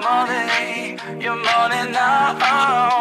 more than me, you're more.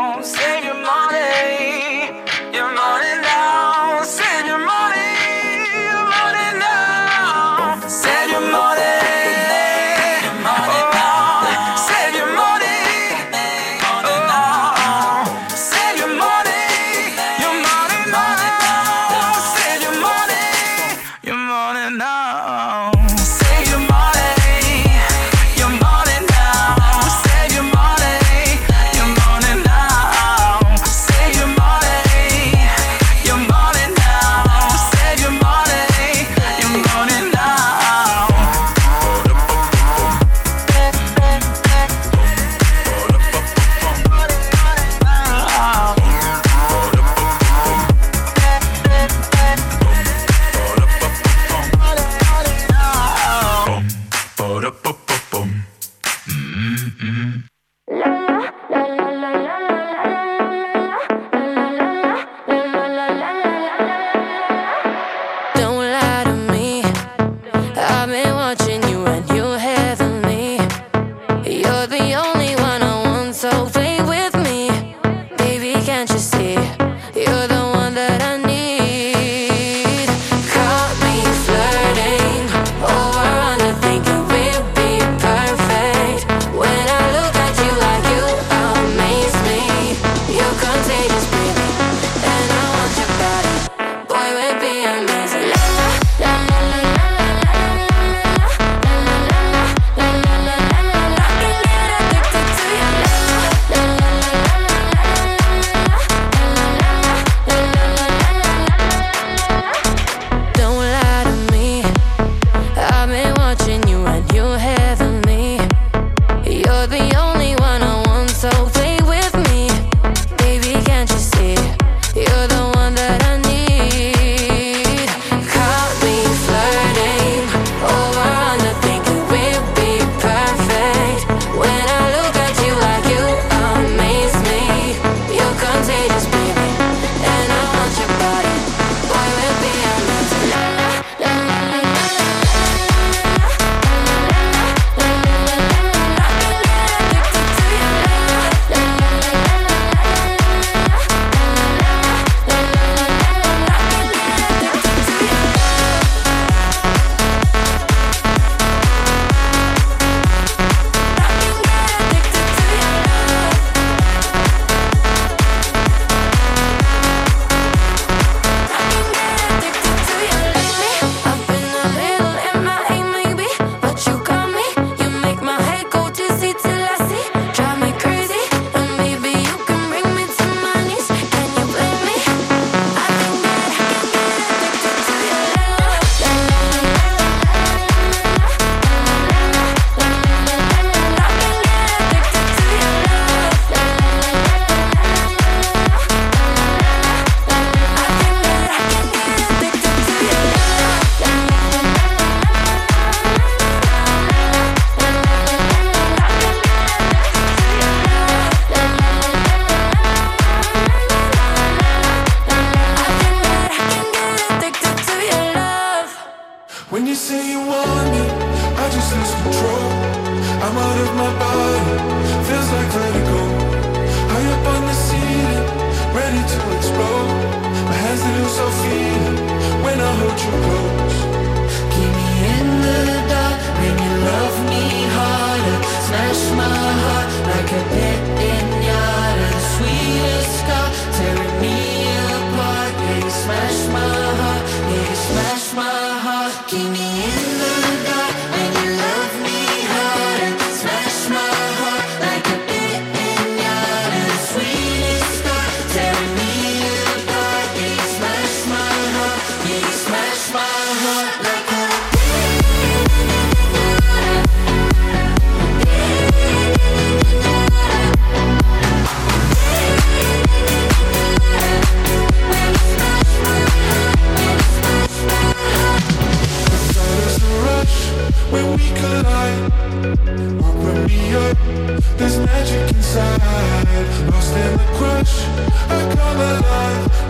So Sophie, when I hold you close. Keep me in the dark, make me love me harder. Smash my heart like a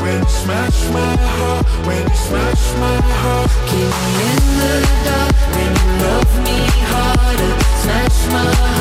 When you smash my heart When you smash my heart. Keep me in the dark When you love me harder. Smash my heart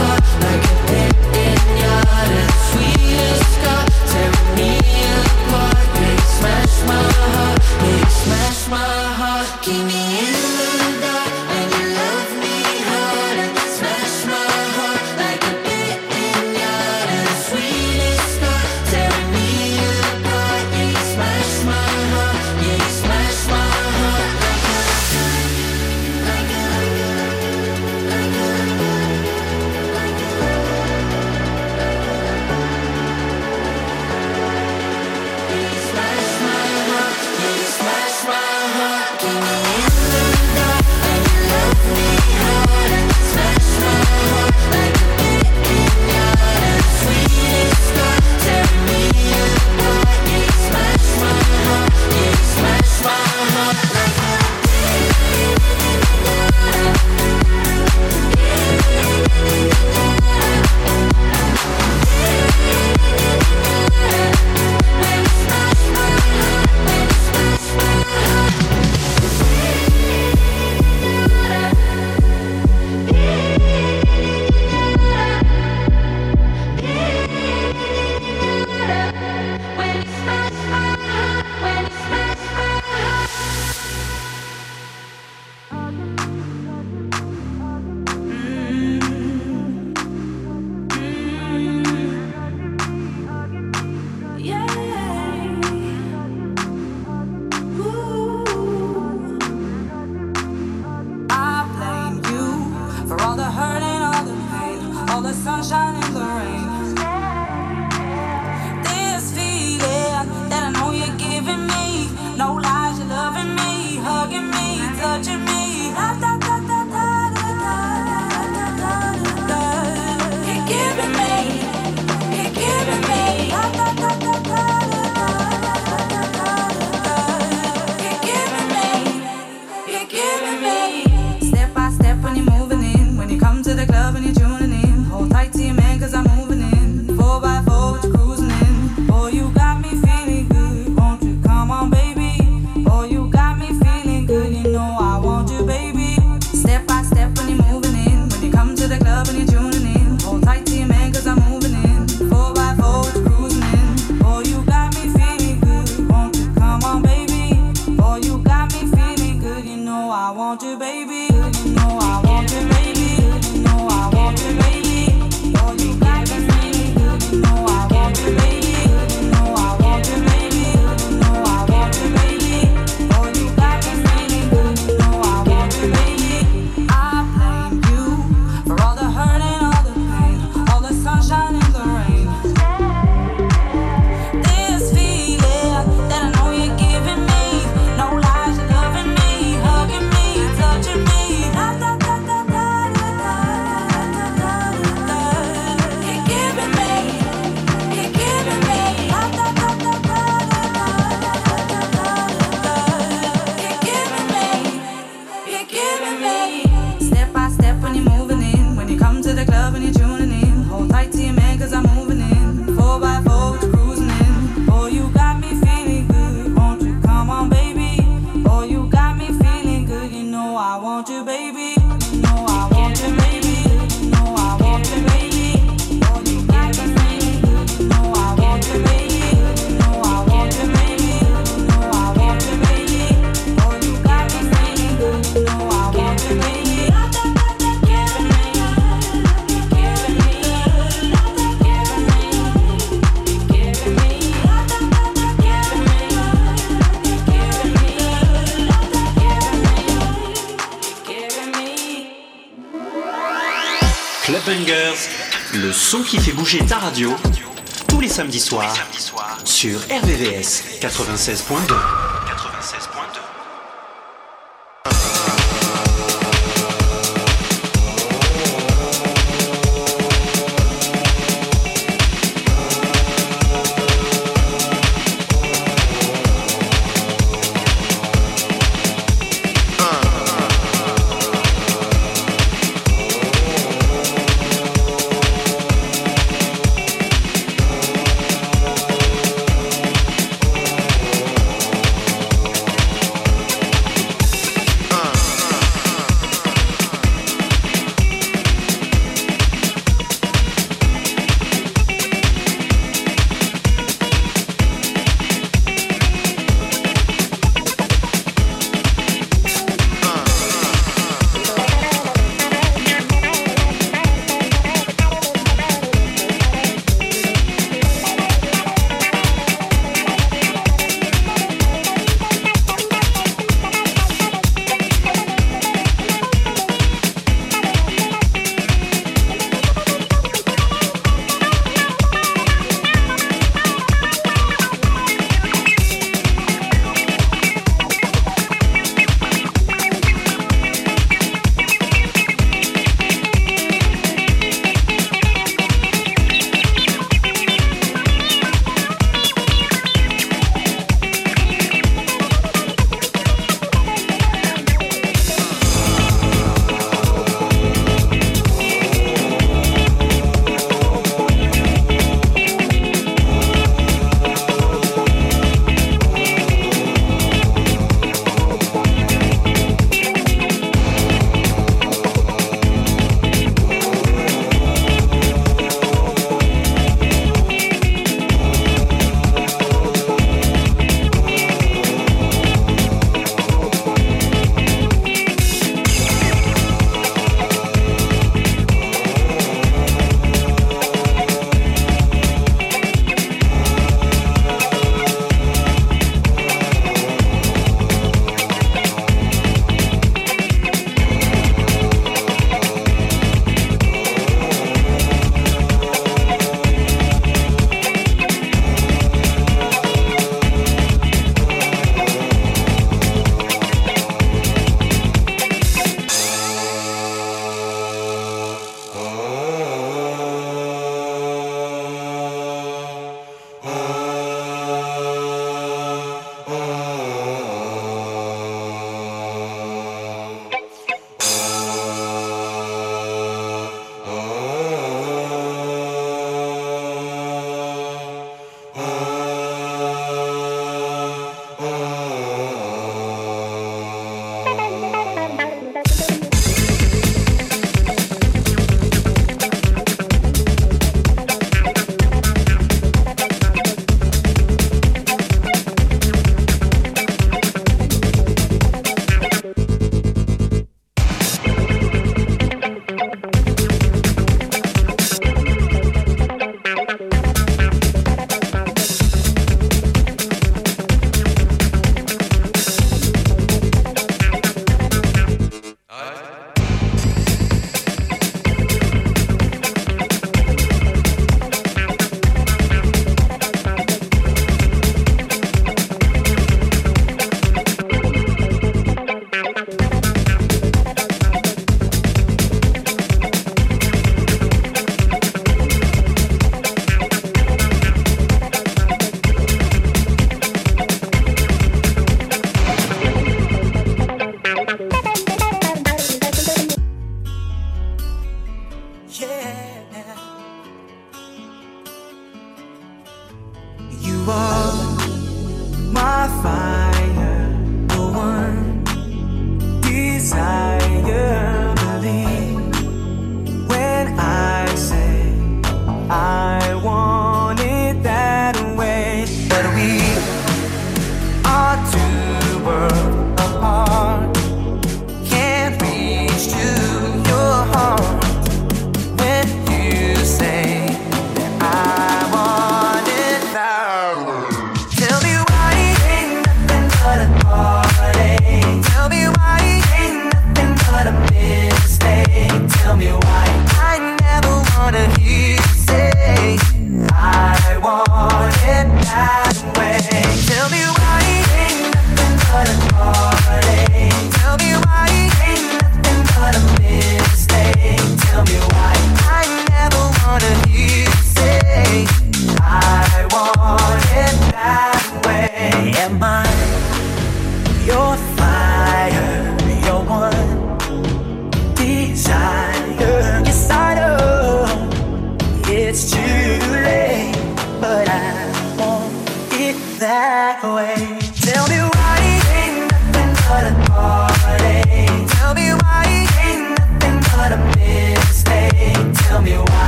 Bouger ta radio, tous les samedis soirs, sur RVVS 96.2.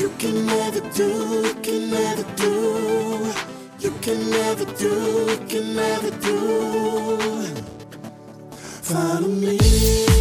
You can never do, you can never do. You can never do, you can never do. Follow me.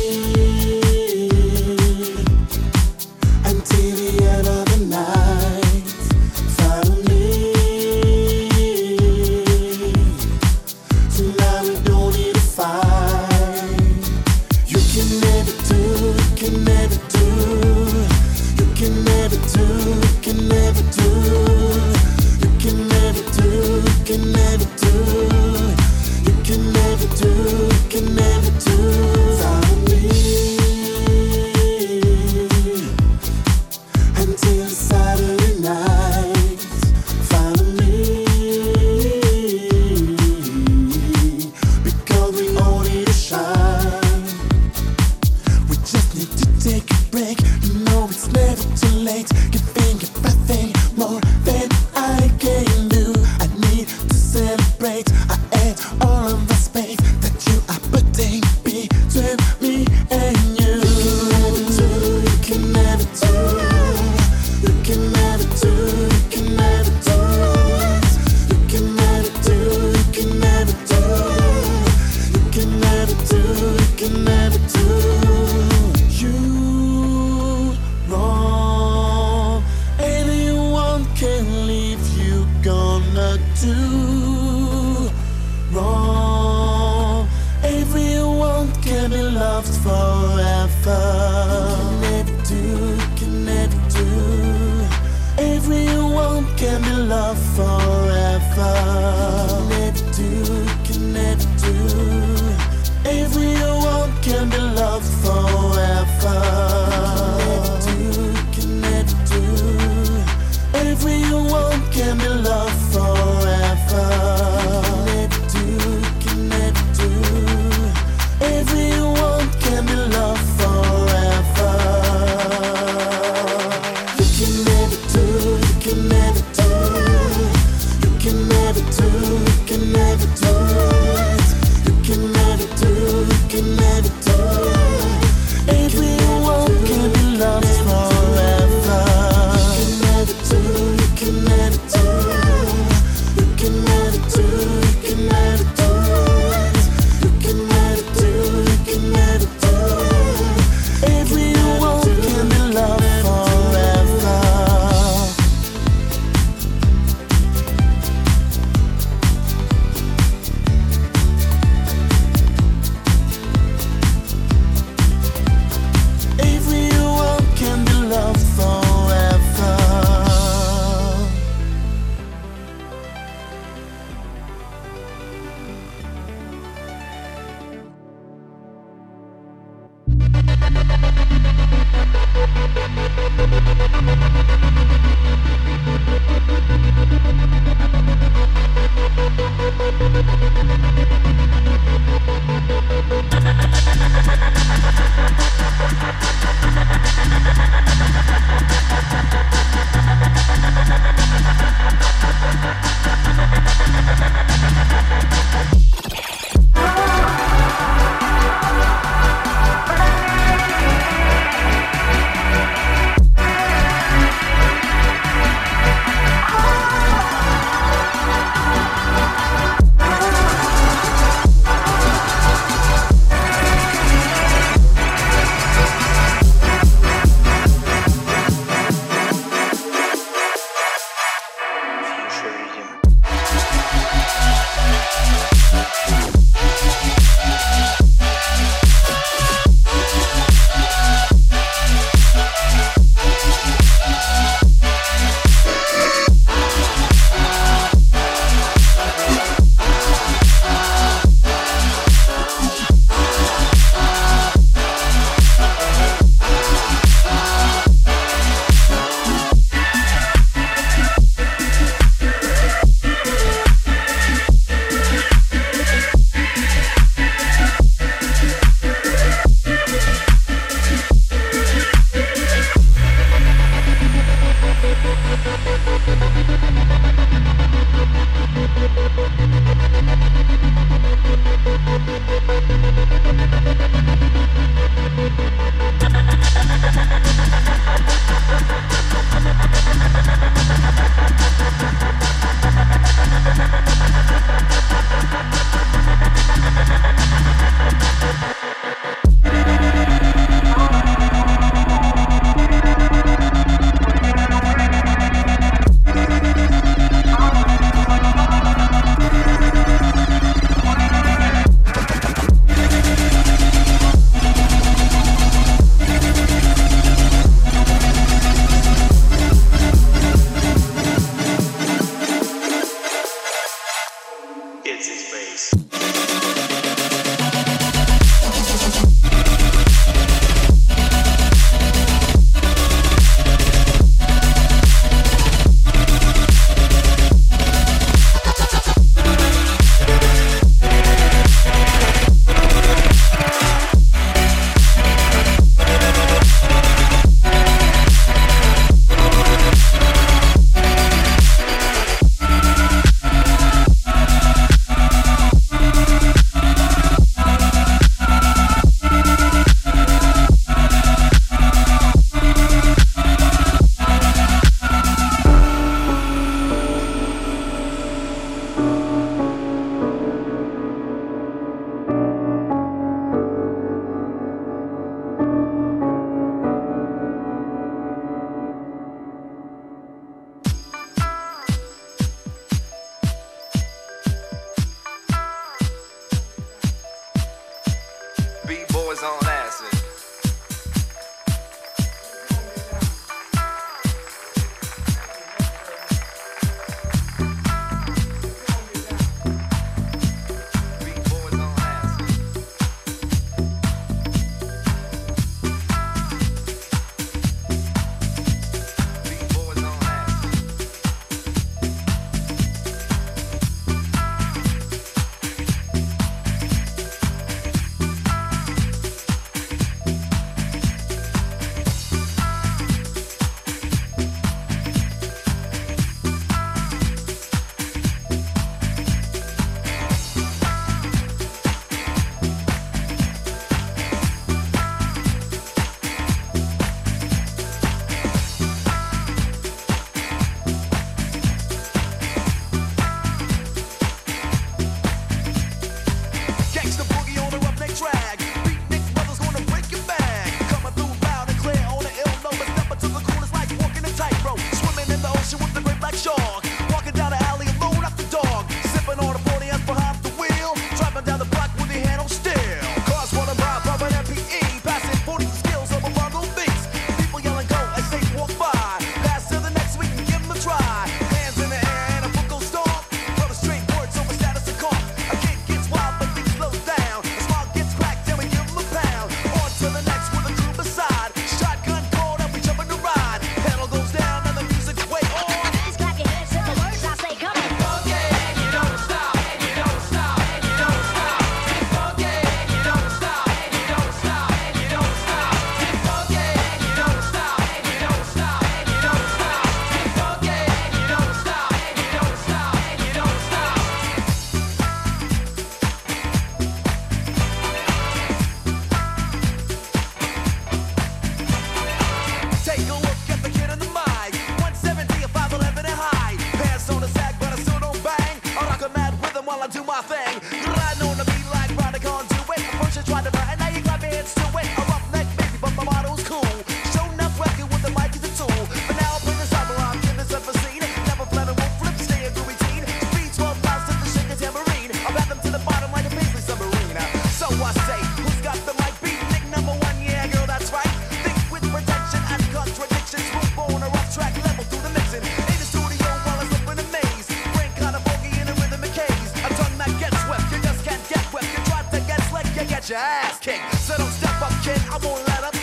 your ass. So don't step up, kid, I won't let up.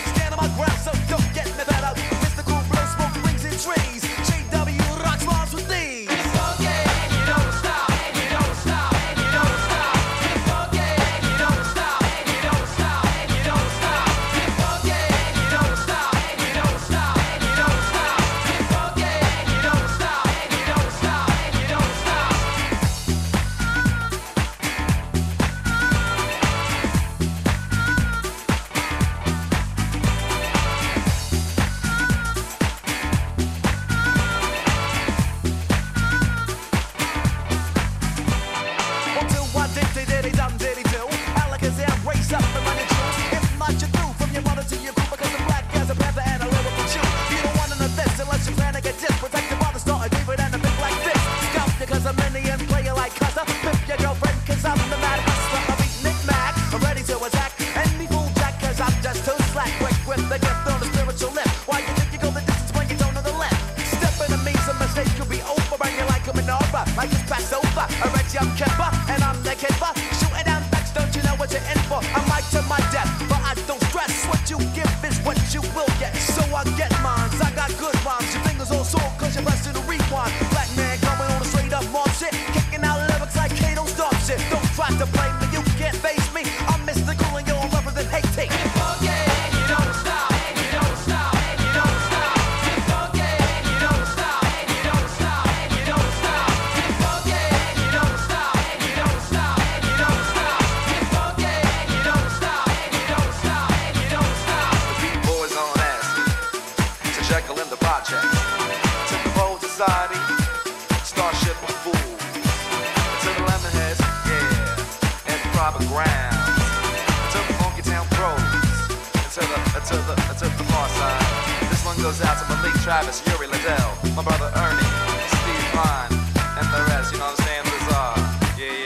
society. Starship of fools. To the lemonheads, yeah, and proper ground. To the funky town pros. To the, to the, to the far side. This one goes out to Malik Travis, Yuri Liddell, my brother Ernie, Steve Vine, and the rest, you know what I'm saying? Bizarre. Yeah, yeah.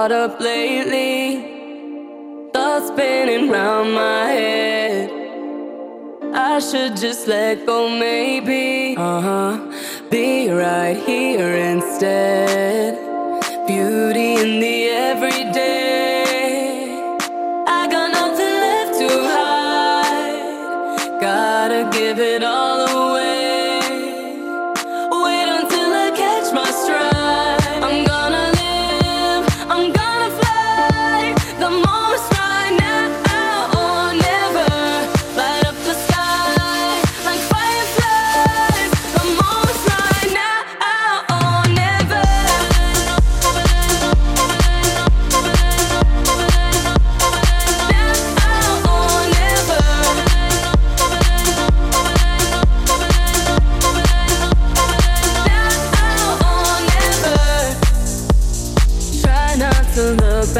caught up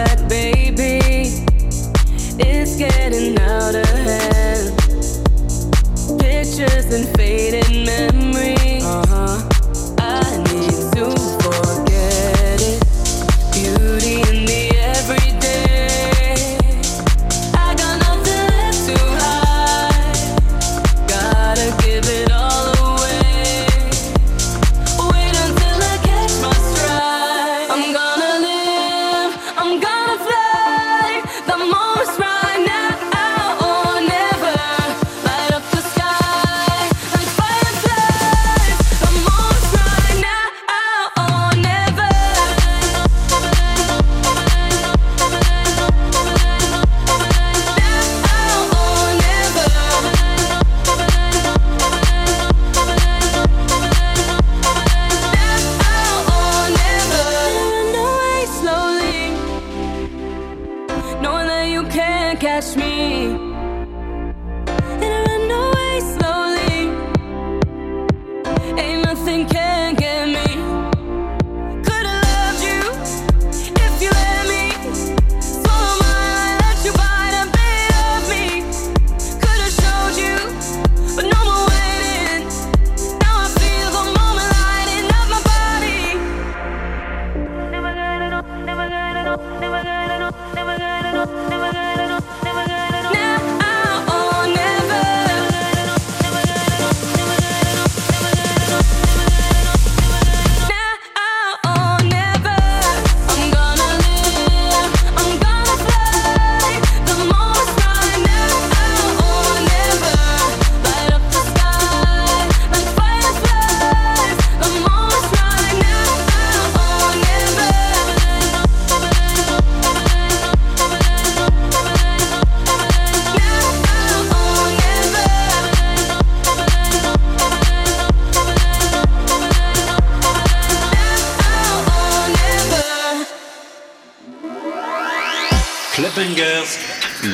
back, baby. It's getting out of hand. Pictures and fading memories.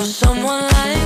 for someone like